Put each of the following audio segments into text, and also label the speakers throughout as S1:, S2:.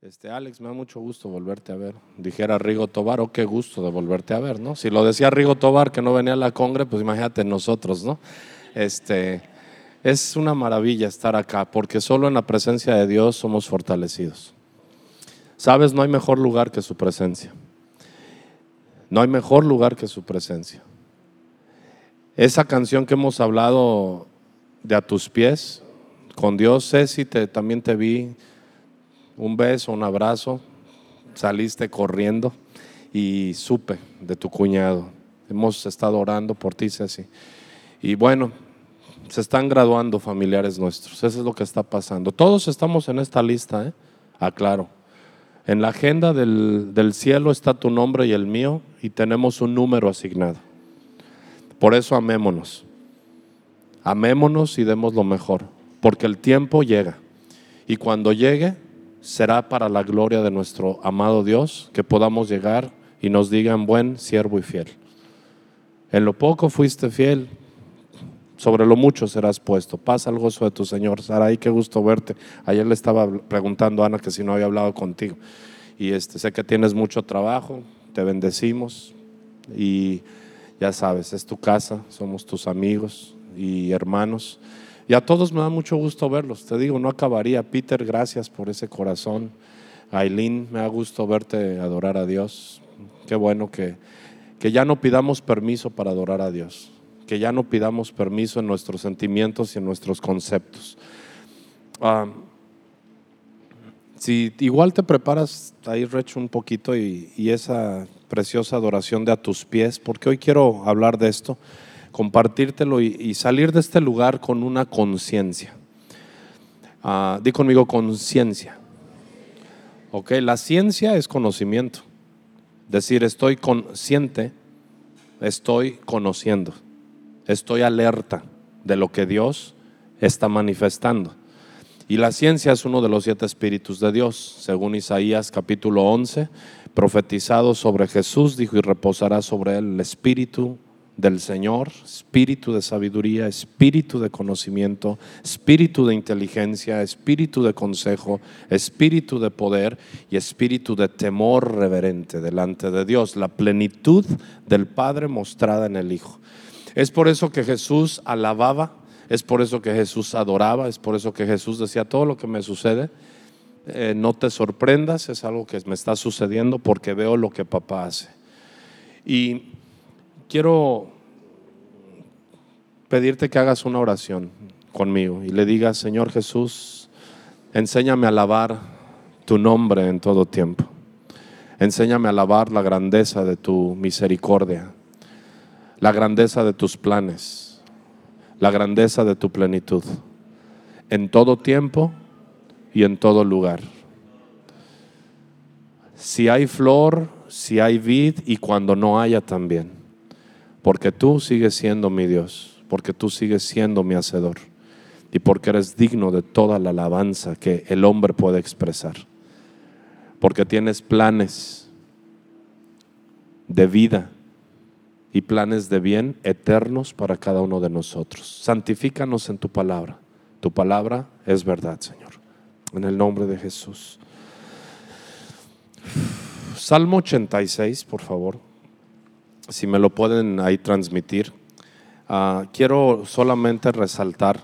S1: Este, Alex, me da mucho gusto volverte a ver. Dijera Rigo Tobar, oh, qué gusto de volverte a ver, ¿no? Si lo decía Rigo Tobar que no venía a la congre, pues imagínate nosotros, ¿no? Este, es una maravilla estar acá, porque solo en la presencia de Dios somos fortalecidos. Sabes, no hay mejor lugar que su presencia. No hay mejor lugar que su presencia. Esa canción que hemos hablado de a tus pies, con Dios, Ceci, te, también te vi un beso, un abrazo, saliste corriendo y supe de tu cuñado. Hemos estado orando por ti, Ceci. Y bueno, se están graduando familiares nuestros. Eso es lo que está pasando. Todos estamos en esta lista, ¿eh? Aclaro. En la agenda del, del cielo está tu nombre y el mío y tenemos un número asignado. Por eso amémonos. Amémonos y demos lo mejor, porque el tiempo llega. Y cuando llegue, será para la gloria de nuestro amado Dios que podamos llegar y nos digan buen siervo y fiel. En lo poco fuiste fiel, sobre lo mucho serás puesto. Pasa el gozo de tu Señor. Saray, qué gusto verte. Ayer le estaba preguntando a Ana que si no había hablado contigo. Y este, sé que tienes mucho trabajo, te bendecimos y ya sabes, es tu casa, somos tus amigos y hermanos. Y a todos me da mucho gusto verlos. Te digo, no acabaría. Peter, gracias por ese corazón. Aileen, me da gusto verte adorar a Dios. Qué bueno que, que ya no pidamos permiso para adorar a Dios. Que ya no pidamos permiso en nuestros sentimientos y en nuestros conceptos. Si igual te preparas ahí, Rech, un poquito y esa preciosa adoración de a tus pies, porque hoy quiero hablar de esto compartírtelo y, salir de este lugar con una conciencia. Ah, di conmigo conciencia. Ok, la ciencia es conocimiento. Decir, estoy consciente, estoy conociendo, estoy alerta de lo que Dios está manifestando. Y la ciencia es uno de los siete espíritus de Dios, según Isaías capítulo 11, profetizado sobre Jesús, dijo, y reposará sobre él el espíritu del Señor, espíritu de sabiduría, espíritu de conocimiento, espíritu de inteligencia, espíritu de consejo, espíritu de poder y espíritu de temor reverente delante de Dios, la plenitud del Padre mostrada en el Hijo. Es por eso que Jesús alababa, es por eso que Jesús adoraba, es por eso que Jesús decía, todo lo que me sucede, eh, no te sorprendas, es algo que me está sucediendo porque veo lo que papá hace. Y quiero pedirte que hagas una oración conmigo y le digas, Señor Jesús, enséñame a alabar tu nombre en todo tiempo. Enséñame a alabar la grandeza de tu misericordia, la grandeza de tus planes, la grandeza de tu plenitud, en todo tiempo y en todo lugar. Si hay flor, si hay vid y cuando no haya también porque tú sigues siendo mi Dios, porque tú sigues siendo mi hacedor y porque eres digno de toda la alabanza que el hombre puede expresar. Porque tienes planes de vida y planes de bien eternos para cada uno de nosotros. Santifícanos en tu palabra. Tu palabra es verdad, Señor. En el nombre de Jesús. Salmo 86, por favor si me lo pueden ahí transmitir. Ah, quiero solamente resaltar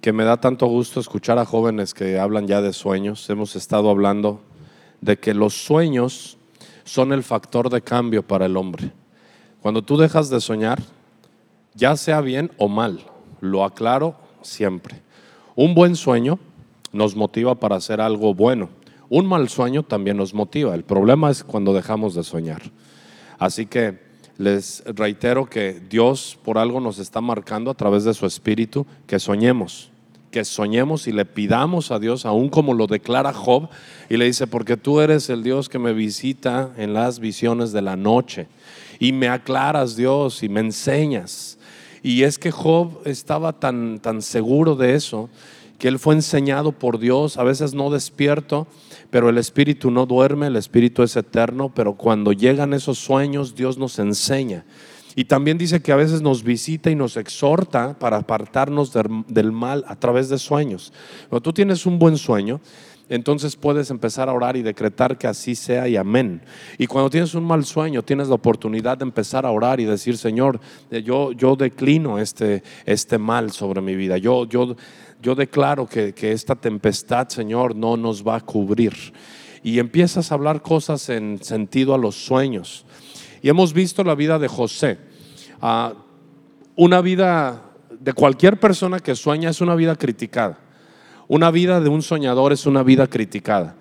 S1: que me da tanto gusto escuchar a jóvenes que hablan ya de sueños. Hemos estado hablando de que los sueños son el factor de cambio para el hombre. Cuando tú dejas de soñar, ya sea bien o mal, lo aclaro siempre. Un buen sueño nos motiva para hacer algo bueno un mal sueño también nos motiva. El problema es cuando dejamos de soñar. Así que les reitero que Dios por algo nos está marcando a través de su espíritu que soñemos, que soñemos y le pidamos a Dios, aún como lo declara Job, y le dice, porque tú eres el Dios que me visita en las visiones de la noche, y me aclaras Dios y me enseñas. Y es que Job estaba tan, tan seguro de eso, que él fue enseñado por Dios, a veces no despierto, pero el espíritu no duerme, el espíritu es eterno, pero cuando llegan esos sueños Dios nos enseña. Y también dice que a veces nos visita y nos exhorta para apartarnos del mal a través de sueños. Cuando tú tienes un buen sueño, entonces puedes empezar a orar y decretar que así sea y amén. Y cuando tienes un mal sueño, tienes la oportunidad de empezar a orar y decir, Señor, eh, yo, yo declino este, este mal sobre mi vida. Yo, yo, yo declaro que, que esta tempestad, Señor, no nos va a cubrir. Y empiezas a hablar cosas en sentido a los sueños. Y hemos visto la vida de José. Ah, una vida de cualquier persona que sueña es una vida criticada. Una vida de un soñador es una vida criticada.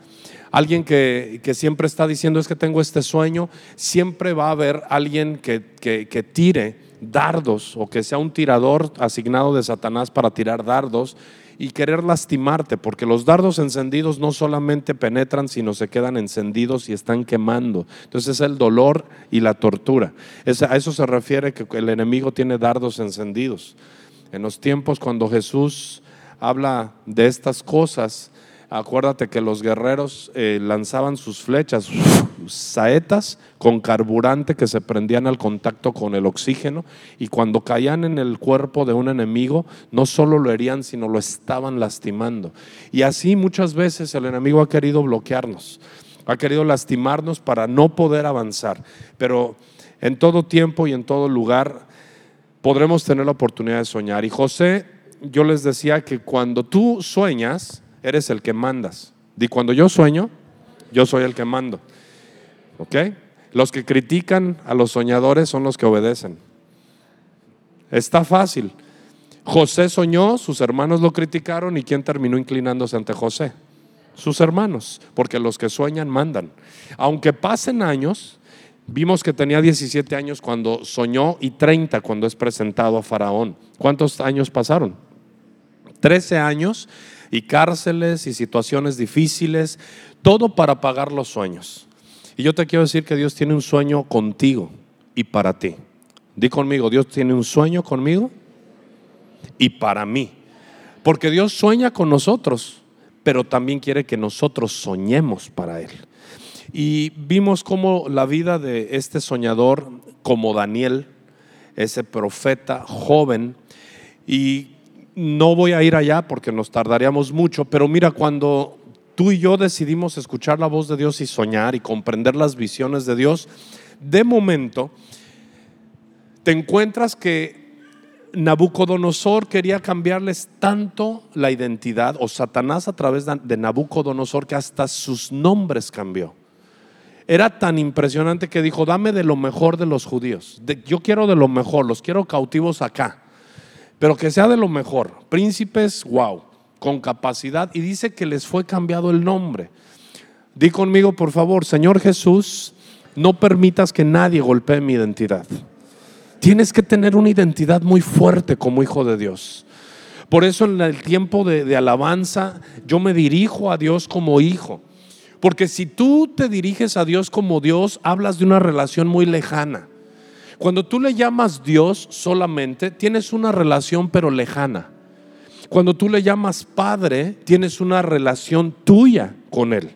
S1: Alguien que, siempre está diciendo es que tengo este sueño, siempre va a haber alguien que, que tire dardos o que sea un tirador asignado de Satanás para tirar dardos y querer lastimarte, porque los dardos encendidos no solamente penetran, sino se quedan encendidos y están quemando. Entonces es el dolor y la tortura. a eso se refiere que el enemigo tiene dardos encendidos. En los tiempos cuando Jesús habla de estas cosas, Acuérdate que los guerreros eh, lanzaban sus flechas, saetas con carburante que se prendían al contacto con el oxígeno y cuando caían en el cuerpo de un enemigo, no solo lo herían, sino lo estaban lastimando. Y así muchas veces el enemigo ha querido bloquearnos, ha querido lastimarnos para no poder avanzar. Pero en todo tiempo y en todo lugar podremos tener la oportunidad de soñar. Y José, yo les decía que cuando tú sueñas, eres el que mandas. Di cuando yo sueño, yo soy el que mando. ¿Ok? Los que critican a los soñadores son los que obedecen. Está fácil. José soñó, sus hermanos lo criticaron y ¿quién terminó inclinándose ante José? Sus hermanos, porque los que sueñan mandan. Aunque pasen años, vimos que tenía 17 años cuando soñó y 30 cuando es presentado a Faraón. ¿Cuántos años pasaron? 13 años y cárceles y situaciones difíciles, todo para pagar los sueños. Y yo te quiero decir que Dios tiene un sueño contigo y para ti. Di conmigo, Dios tiene un sueño conmigo y para mí. Porque Dios sueña con nosotros, pero también quiere que nosotros soñemos para Él. Y vimos cómo la vida de este soñador, como Daniel, ese profeta joven, y no voy a ir allá porque nos tardaríamos mucho, pero mira, cuando tú y yo decidimos escuchar la voz de Dios y soñar y comprender las visiones de Dios, de momento te encuentras que Nabucodonosor quería cambiarles tanto la identidad, o Satanás a través de Nabucodonosor, que hasta sus nombres cambió. Era tan impresionante que dijo, dame de lo mejor de los judíos. yo quiero de lo mejor, los quiero cautivos acá pero que sea de lo mejor. Príncipes, wow, con capacidad. Y dice que les fue cambiado el nombre. Di conmigo, por favor, Señor Jesús, no permitas que nadie golpee mi identidad. Tienes que tener una identidad muy fuerte como hijo de Dios. Por eso en el tiempo de, de alabanza yo me dirijo a Dios como hijo. Porque si tú te diriges a Dios como Dios, hablas de una relación muy lejana. Cuando tú le llamas Dios solamente, tienes una relación pero lejana. Cuando tú le llamas Padre, tienes una relación tuya con Él.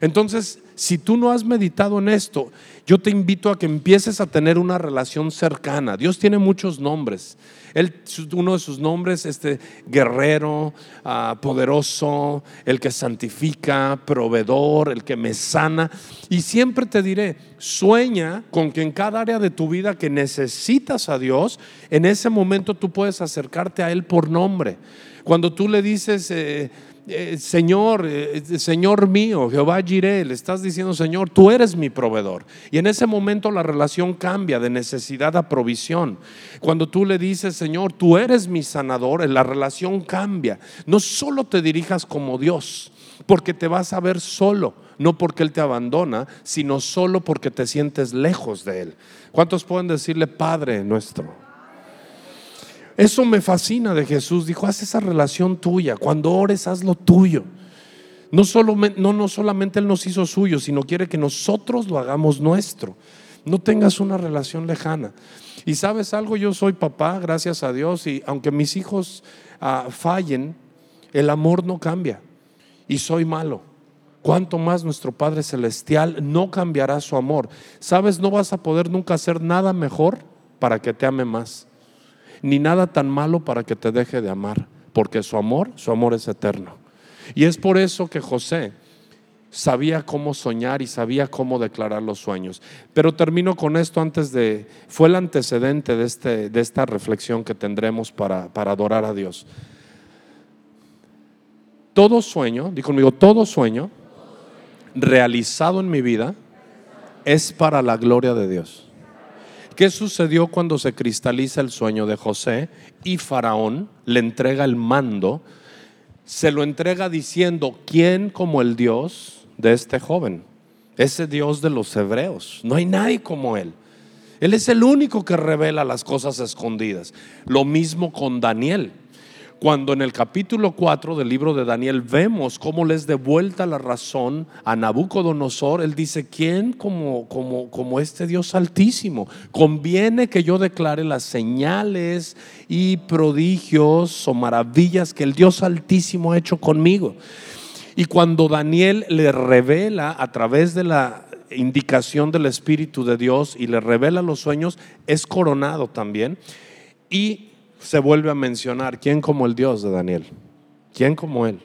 S1: Entonces, si tú no has meditado en esto, yo te invito a que empieces a tener una relación cercana. Dios tiene muchos nombres. Él, uno de sus nombres, este guerrero, ah, poderoso, el que santifica, proveedor, el que me sana. Y siempre te diré, sueña con que en cada área de tu vida que necesitas a Dios, en ese momento tú puedes acercarte a Él por nombre. Cuando tú le dices, eh, eh, Señor, eh, Señor mío, Jehová Jireh, le estás diciendo, Señor, tú eres mi proveedor. Y en ese momento la relación cambia de necesidad a provisión. Cuando tú le dices, Señor, tú eres mi sanador, la relación cambia. No solo te dirijas como Dios, porque te vas a ver solo, no porque Él te abandona, sino solo porque te sientes lejos de Él. ¿Cuántos pueden decirle, Padre nuestro? Eso me fascina de Jesús. Dijo, haz esa relación tuya. Cuando ores, haz lo tuyo. No, solo, no, no solamente Él nos hizo suyo, sino quiere que nosotros lo hagamos nuestro. No tengas una relación lejana. Y sabes algo, yo soy papá, gracias a Dios, y aunque mis hijos ah, fallen, el amor no cambia. Y soy malo. Cuanto más nuestro Padre Celestial no cambiará su amor. Sabes, no vas a poder nunca hacer nada mejor para que te ame más, ni nada tan malo para que te deje de amar, porque su amor, su amor es eterno. Y es por eso que José sabía cómo soñar y sabía cómo declarar los sueños. Pero termino con esto antes de, fue el antecedente de, este, de esta reflexión que tendremos para, para adorar a Dios. Todo sueño, di conmigo, todo sueño realizado en mi vida es para la gloria de Dios. ¿Qué sucedió cuando se cristaliza el sueño de José y Faraón le entrega el mando? Se lo entrega diciendo, ¿quién como el Dios de este joven? Ese Dios de los hebreos. No hay nadie como él. Él es el único que revela las cosas escondidas. Lo mismo con Daniel cuando en el capítulo 4 del libro de Daniel vemos cómo les devuelta la razón a Nabucodonosor, él dice, ¿quién como, como, como este Dios altísimo? Conviene que yo declare las señales y prodigios o maravillas que el Dios altísimo ha hecho conmigo. Y cuando Daniel le revela a través de la indicación del Espíritu de Dios y le revela los sueños, es coronado también. Y se vuelve a mencionar, ¿quién como el Dios de Daniel? ¿Quién como él?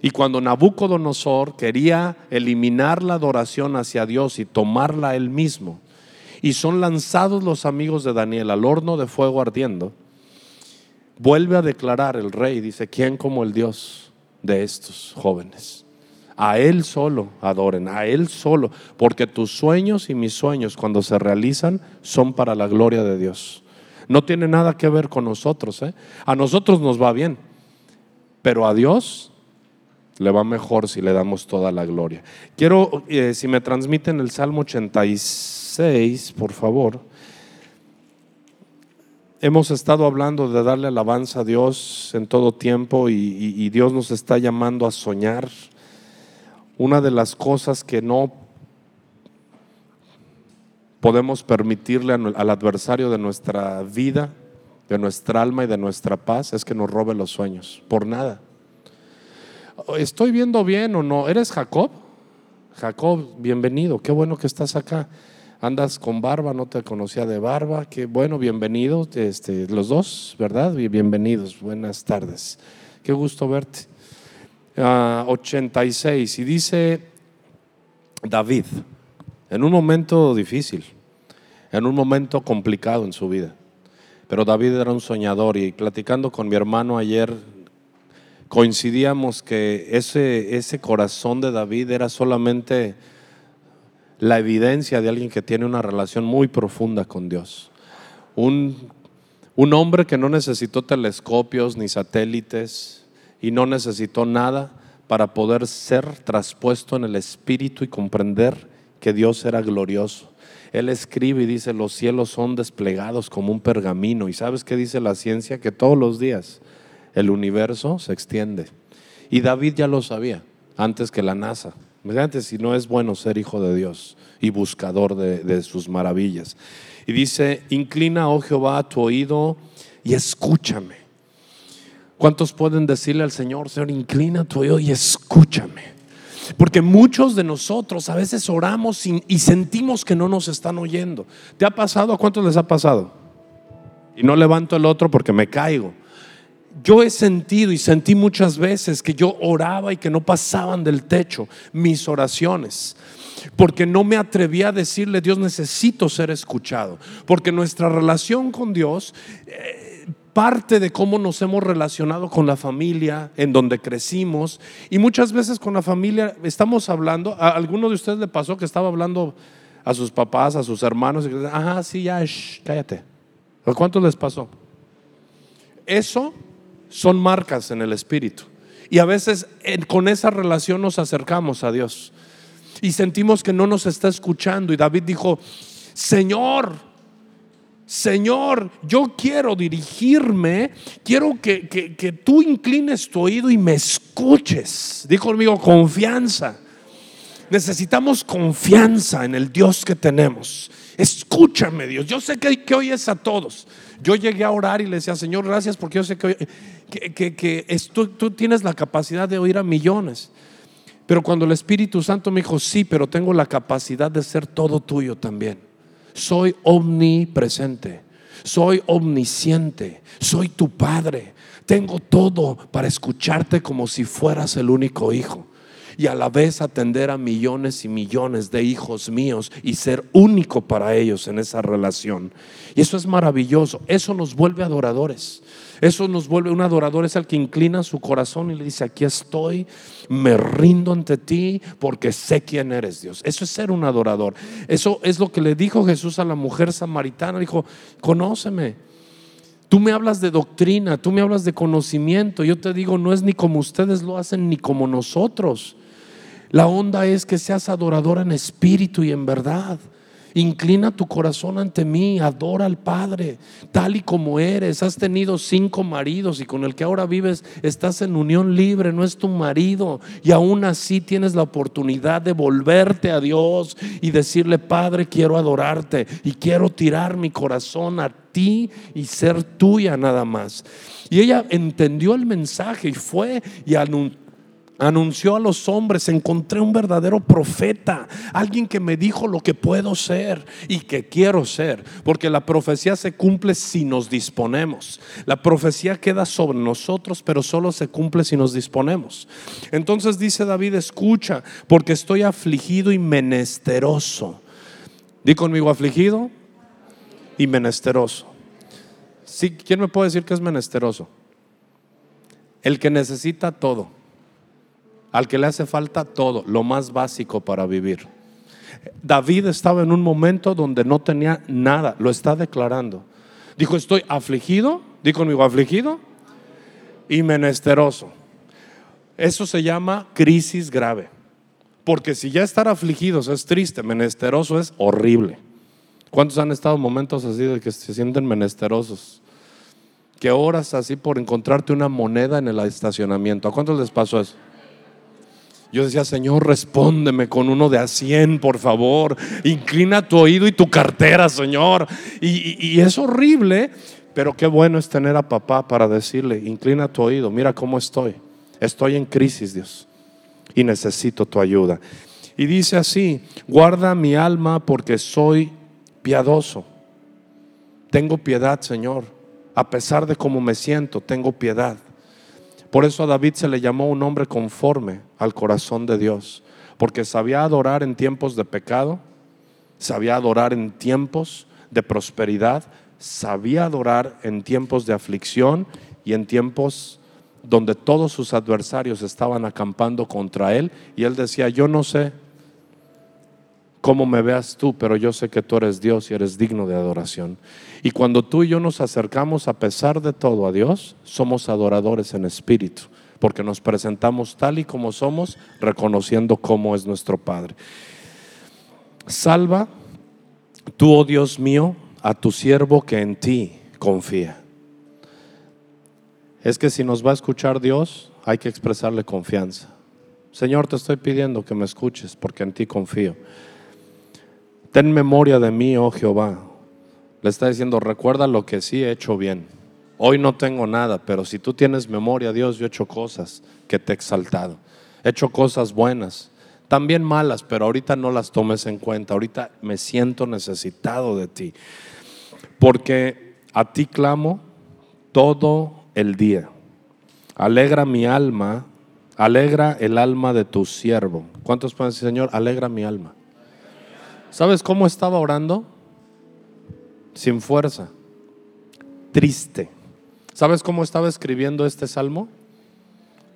S1: Y cuando Nabucodonosor quería eliminar la adoración hacia Dios y tomarla él mismo, y son lanzados los amigos de Daniel al horno de fuego ardiendo, vuelve a declarar el rey, dice, ¿quién como el Dios de estos jóvenes? A Él solo adoren, a Él solo, porque tus sueños y mis sueños cuando se realizan son para la gloria de Dios. No tiene nada que ver con nosotros. ¿eh? A nosotros nos va bien, pero a Dios le va mejor si le damos toda la gloria. Quiero, eh, si me transmiten el Salmo 86, por favor. Hemos estado hablando de darle alabanza a Dios en todo tiempo y Dios nos está llamando a soñar. Una de las cosas que no podemos permitirle al adversario de nuestra vida, de nuestra alma y de nuestra paz es que nos robe los sueños, por nada. ¿Estoy viendo bien o no? ¿Eres Jacob? Jacob, bienvenido, qué bueno que estás acá. Andas con barba, no te conocía de barba, qué bueno, bienvenido, este, los dos, ¿verdad? Bienvenidos, buenas tardes. Qué gusto verte. 86, ah, y dice David, en un momento difícil, en un momento complicado en su vida. Pero David era un soñador y platicando con mi hermano ayer coincidíamos que ese, ese corazón de David era solamente la evidencia de alguien que tiene una relación muy profunda con Dios. Un, un hombre que no necesitó telescopios ni satélites y no necesitó nada para poder ser traspuesto en el espíritu y comprender que Dios era glorioso. Él escribe y dice, los cielos son desplegados como un pergamino. ¿Y sabes qué dice la ciencia? Que todos los días el universo se extiende. Y David ya lo sabía, antes que la NASA. Imagínate si no es bueno ser hijo de Dios y buscador de, de sus maravillas. Y dice, inclina, oh Jehová, tu oído y escúchame. ¿Cuántos pueden decirle al Señor, Señor, inclina tu oído y escúchame? Porque muchos de nosotros a veces oramos y sentimos que no nos están oyendo. ¿Te ha pasado? ¿A cuántos les ha pasado? Y no levanto el otro porque me caigo. Yo he sentido y sentí muchas veces que yo oraba y que no pasaban del techo mis oraciones porque no me atrevía a decirle, Dios, necesito ser escuchado, porque nuestra relación con Dios eh, parte de cómo nos hemos relacionado con la familia, en donde crecimos. Y muchas veces con la familia estamos hablando, a alguno de ustedes le pasó que estaba hablando a sus papás, a sus hermanos, y ajá, sí, ya, cállate. ¿A cuántos les pasó? Eso son marcas en el espíritu. Y a veces con esa relación nos acercamos a Dios. Y sentimos que no nos está escuchando. Y David dijo, Señor, Señor, yo quiero dirigirme, quiero que, tú inclines tu oído y me escuches. Dijo conmigo, confianza. Necesitamos confianza en el Dios que tenemos. Escúchame, Dios. Yo sé que, que oyes a todos. Yo llegué a orar y le decía, Señor, gracias porque yo sé que, que, tú tienes la capacidad de oír a millones. Pero cuando el Espíritu Santo me dijo, sí, pero tengo la capacidad de ser todo tuyo también soy omnipresente, soy omnisciente, soy tu Padre. Tengo todo para escucharte como si fueras el único hijo y a la vez atender a millones y millones de hijos míos y ser único para ellos en esa relación. Y eso es maravilloso, eso nos vuelve adoradores. Eso nos vuelve un adorador, es el que inclina su corazón y le dice, aquí estoy, me rindo ante ti porque sé quién eres Dios. Eso es ser un adorador. Eso es lo que le dijo Jesús a la mujer samaritana. Dijo, conóceme. Tú me hablas de doctrina, tú me hablas de conocimiento. Yo te digo, no es ni como ustedes lo hacen, ni como nosotros. La onda es que seas adorador en espíritu y en verdad. Inclina tu corazón ante mí, adora al Padre, tal y como eres. Has tenido cinco maridos y con el que ahora vives estás en unión libre, no es tu marido. Y aún así tienes la oportunidad de volverte a Dios y decirle, Padre, quiero adorarte y quiero tirar mi corazón a ti y ser tuya nada más. Y ella entendió el mensaje y fue y anunció anunció a los hombres, encontré un verdadero profeta, alguien que me dijo lo que puedo ser y que quiero ser, porque la profecía se cumple si nos disponemos. La profecía queda sobre nosotros, pero solo se cumple si nos disponemos. Entonces dice David, escucha, porque estoy afligido y menesteroso. Di conmigo afligido y menesteroso. Sí, ¿quién me puede decir que es menesteroso? El que necesita todo al que le hace falta todo, lo más básico para vivir. David estaba en un momento donde no tenía nada, lo está declarando. Dijo, estoy afligido, dijo conmigo, afligido y menesteroso. Eso se llama crisis grave. Porque si ya estar afligidos es triste, menesteroso es horrible. ¿Cuántos han estado en momentos así de que se sienten menesterosos? Que oras así por encontrarte una moneda en el estacionamiento. ¿A cuántos les pasó eso? Yo decía, Señor, respóndeme con uno de a 100, por favor. Inclina tu oído y tu cartera, Señor. Y, es horrible, pero qué bueno es tener a papá para decirle, inclina tu oído, mira cómo estoy. Estoy en crisis, Dios, y necesito tu ayuda. Y dice así, guarda mi alma porque soy piadoso. Tengo piedad, Señor. A pesar de cómo me siento, tengo piedad. Por eso a David se le llamó un hombre conforme al corazón de Dios, porque sabía adorar en tiempos de pecado, sabía adorar en tiempos de prosperidad, sabía adorar en tiempos de aflicción y en tiempos donde todos sus adversarios estaban acampando contra él y él decía, yo no sé cómo me veas tú, pero yo sé que tú eres Dios y eres digno de adoración. Y cuando tú y yo nos acercamos a pesar de todo a Dios, somos adoradores en espíritu, porque nos presentamos tal y como somos, reconociendo cómo es nuestro Padre. Salva tú, oh Dios mío, a tu siervo que en ti confía. Es que si nos va a escuchar Dios, hay que expresarle confianza. Señor, te estoy pidiendo que me escuches porque en ti confío. Ten memoria de mí, oh Jehová, le está diciendo, recuerda lo que sí he hecho bien. Hoy no tengo nada, pero si tú tienes memoria, Dios, yo he hecho cosas que te he exaltado. He hecho cosas buenas, también malas, pero ahorita no las tomes en cuenta. Ahorita me siento necesitado de ti. Porque a ti clamo todo el día. Alegra mi alma, alegra el alma de tu siervo. ¿Cuántos pueden decir, Señor, alegra mi alma? ¿Sabes cómo estaba orando? sin fuerza, triste. ¿Sabes cómo estaba escribiendo este salmo?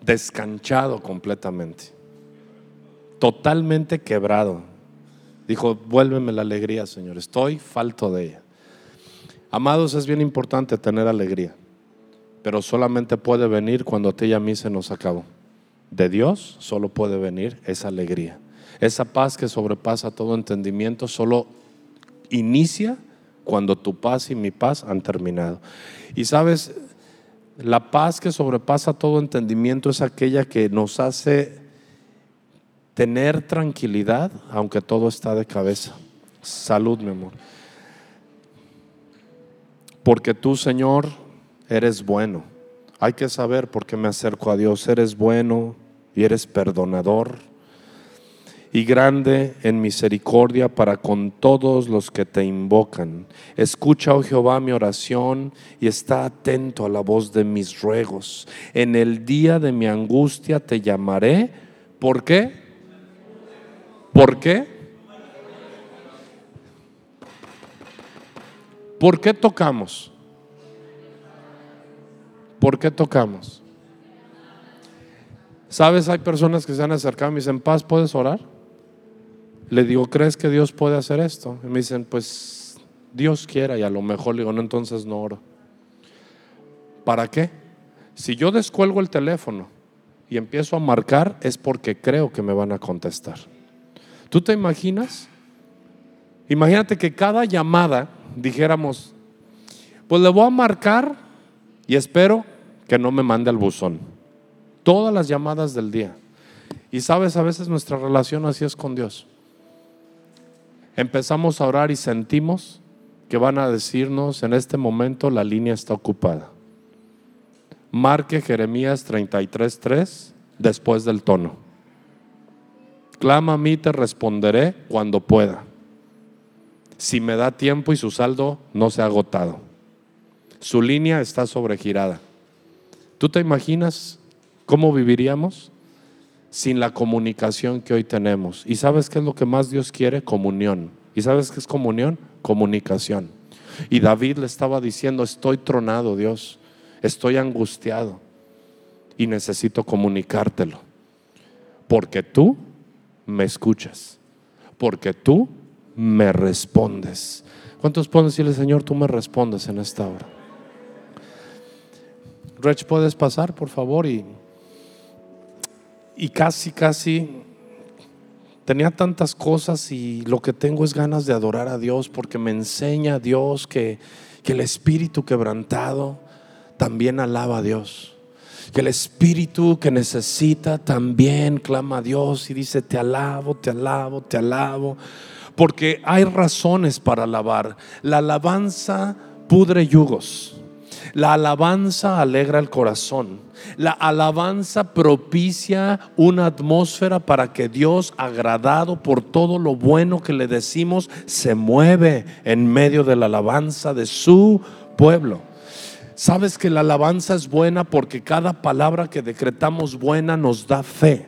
S1: Descanchado completamente, totalmente quebrado. Dijo, vuélveme la alegría, Señor, estoy falto de ella. Amados, es bien importante tener alegría, pero solamente puede venir cuando a ti y a mí se nos acabó. De Dios solo puede venir esa alegría. Esa paz que sobrepasa todo entendimiento solo inicia cuando tu paz y mi paz han terminado. Y sabes, la paz que sobrepasa todo entendimiento es aquella que nos hace tener tranquilidad, aunque todo está de cabeza. Salud, mi amor. Porque tú, Señor, eres bueno. Hay que saber por qué me acerco a Dios. Eres bueno y eres perdonador. Y grande en misericordia para con todos los que te invocan. Escucha, oh Jehová, mi oración y está atento a la voz de mis ruegos. En el día de mi angustia te llamaré. ¿Por qué? ¿Por qué? ¿Por qué tocamos? ¿Por qué tocamos? ¿Sabes? Hay personas que se han acercado y me dicen, Paz, ¿puedes orar? Le digo, ¿crees que Dios puede hacer esto? Y me dicen, pues Dios quiera y a lo mejor le digo, no, entonces no oro. ¿Para qué? Si yo descuelgo el teléfono y empiezo a marcar es porque creo que me van a contestar. ¿Tú te imaginas? Imagínate que cada llamada dijéramos, pues le voy a marcar y espero que no me mande al buzón. Todas las llamadas del día. Y sabes, a veces nuestra relación así es con Dios. Empezamos a orar y sentimos que van a decirnos en este momento la línea está ocupada. Marque Jeremías 33:3 después del tono. Clama a mí, te responderé cuando pueda. Si me da tiempo y su saldo no se ha agotado. Su línea está sobregirada. ¿Tú te imaginas cómo viviríamos sin la comunicación que hoy tenemos? ¿Y sabes qué es lo que más Dios quiere? Comunión. ¿Y sabes qué es comunión? Comunicación. Y David le estaba diciendo, estoy tronado, Dios, estoy angustiado y necesito comunicártelo. Porque tú me escuchas, porque tú me respondes. ¿Cuántos pueden decirle, Señor, tú me respondes en esta hora? Rech, ¿puedes pasar, por favor? Y, y casi, casi tenía tantas cosas y lo que tengo es ganas de adorar a Dios porque me enseña a Dios que, que el espíritu quebrantado también alaba a Dios. Que el espíritu que necesita también clama a Dios y dice, te alabo, te alabo, te alabo. Porque hay razones para alabar. La alabanza pudre yugos. La alabanza alegra el corazón. La alabanza propicia una atmósfera para que Dios, agradado por todo lo bueno que le decimos, se mueve en medio de la alabanza de su pueblo. Sabes que la alabanza es buena porque cada palabra que decretamos buena nos da fe.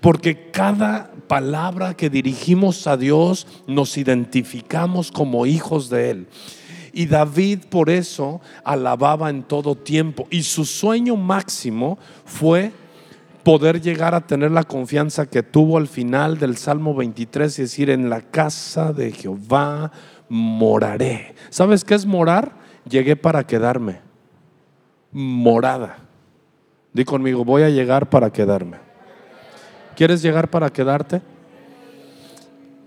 S1: Porque cada palabra que dirigimos a Dios nos identificamos como hijos de Él. Y David por eso alababa en todo tiempo. Y su sueño máximo fue poder llegar a tener la confianza que tuvo al final del Salmo 23 y decir, en la casa de Jehová moraré. ¿Sabes qué es morar? Llegué para quedarme morada. Di conmigo, voy a llegar para quedarme. ¿Quieres llegar para quedarte?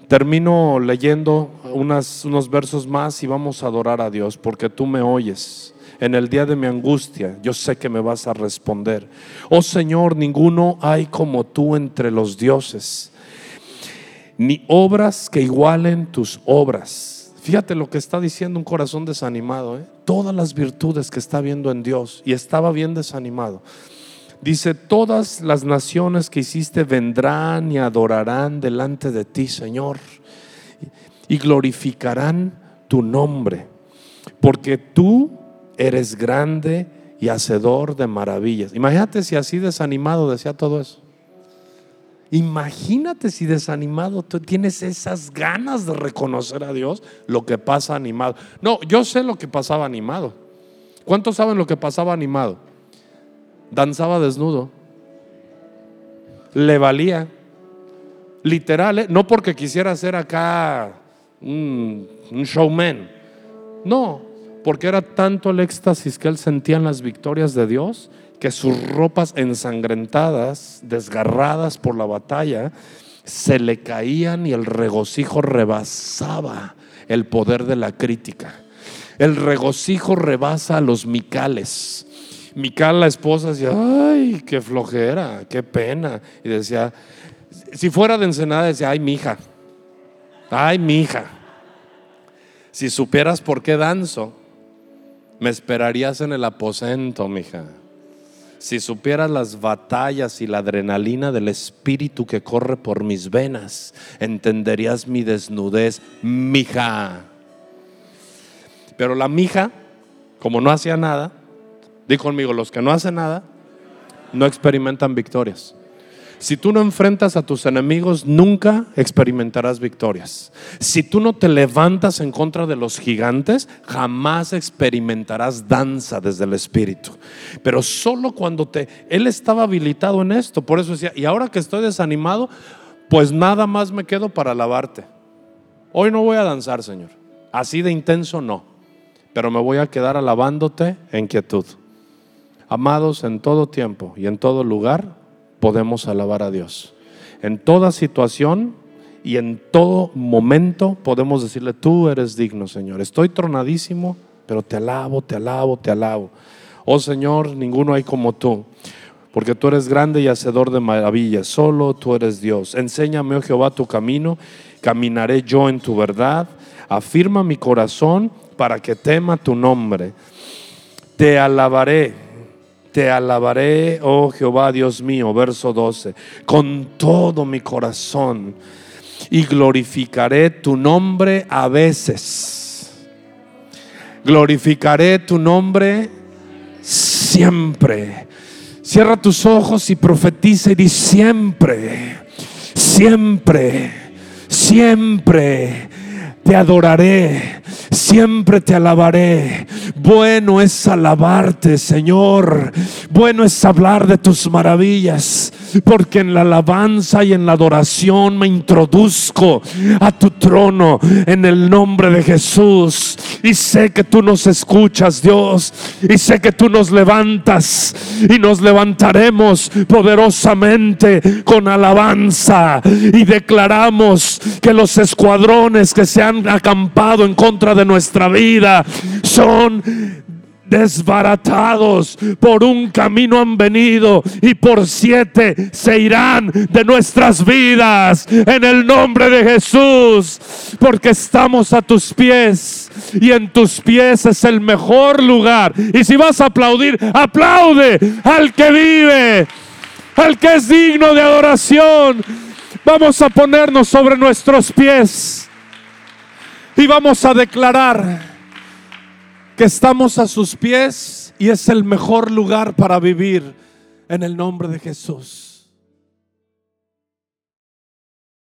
S1: Termino leyendo unos versos más y vamos a adorar a Dios porque tú me oyes. En el día de mi angustia, yo sé que me vas a responder. Oh Señor, ninguno hay como tú entre los dioses, ni obras que igualen tus obras Fíjate lo que está diciendo un corazón desanimado. ¿eh? Todas las virtudes que está viendo en Dios y estaba bien desanimado. Dice, todas las naciones que hiciste vendrán y adorarán delante de ti, Señor, y glorificarán tu nombre, porque tú eres grande y hacedor de maravillas. Imagínate si así desanimado decía todo eso. Imagínate si desanimado tú tienes esas ganas de reconocer a Dios, lo que pasa animado. No, yo sé lo que pasaba animado. ¿Cuántos saben lo que pasaba animado? Danzaba desnudo. Le valía. Literal, ¿eh? no porque quisiera ser acá un, un showman. No, porque era tanto el éxtasis que él sentía en las victorias de Dios que sus ropas ensangrentadas, desgarradas por la batalla, se le caían y el regocijo rebasaba el poder de la crítica. El regocijo rebasa a los micales. Mical, la esposa, decía, ay, qué flojera, qué pena. Y decía, si fuera de Ensenada, decía, ay, mi hija, ay, mi hija. Si supieras por qué danzo, me esperarías en el aposento, mija Si supieras las batallas y la adrenalina del espíritu que corre por mis venas, entenderías mi desnudez, mija. Pero la mija, como no hacía nada, di conmigo, los que no hacen nada, no experimentan victorias. Si tú no enfrentas a tus enemigos, nunca experimentarás victorias. Si tú no te levantas en contra de los gigantes, jamás experimentarás danza desde el Espíritu. Pero solo cuando te... Él estaba habilitado en esto, por eso decía, y ahora que estoy desanimado, pues nada más me quedo para alabarte. Hoy no voy a danzar, Señor. Así de intenso no. Pero me voy a quedar alabándote en quietud. Amados, en todo tiempo y en todo lugar, podemos alabar a Dios. En toda situación y en todo momento podemos decirle, tú eres digno, Señor. Estoy tronadísimo, pero te alabo, te alabo, te alabo. Oh Señor, ninguno hay como tú, porque tú eres grande y hacedor de maravillas. Solo tú eres Dios. Enséñame, oh Jehová, tu camino. Caminaré yo en tu verdad. Afirma mi corazón para que tema tu nombre. Te alabaré te alabaré, oh Jehová Dios mío, verso 12, con todo mi corazón y glorificaré tu nombre a veces. Glorificaré tu nombre siempre. Cierra tus ojos y profetiza y siempre, siempre, siempre te adoraré, siempre te alabaré. Bueno es alabarte, Señor. Bueno es hablar de tus maravillas, porque en la alabanza y en la adoración me introduzco a tu trono en el nombre de Jesús. Y sé que tú nos escuchas, Dios, y sé que tú nos levantas y nos levantaremos poderosamente con alabanza y declaramos que los escuadrones que se han acampado en contra de nuestra vida son desbaratados. Por un camino han venido y por siete se irán de nuestras vidas en el nombre de Jesús. Porque estamos a tus pies y en tus pies es el mejor lugar. Y si vas a aplaudir, aplaude al que vive, al que es digno de adoración. Vamos a ponernos sobre nuestros pies y vamos a declarar que estamos a sus pies y es el mejor lugar para vivir en el nombre de Jesús.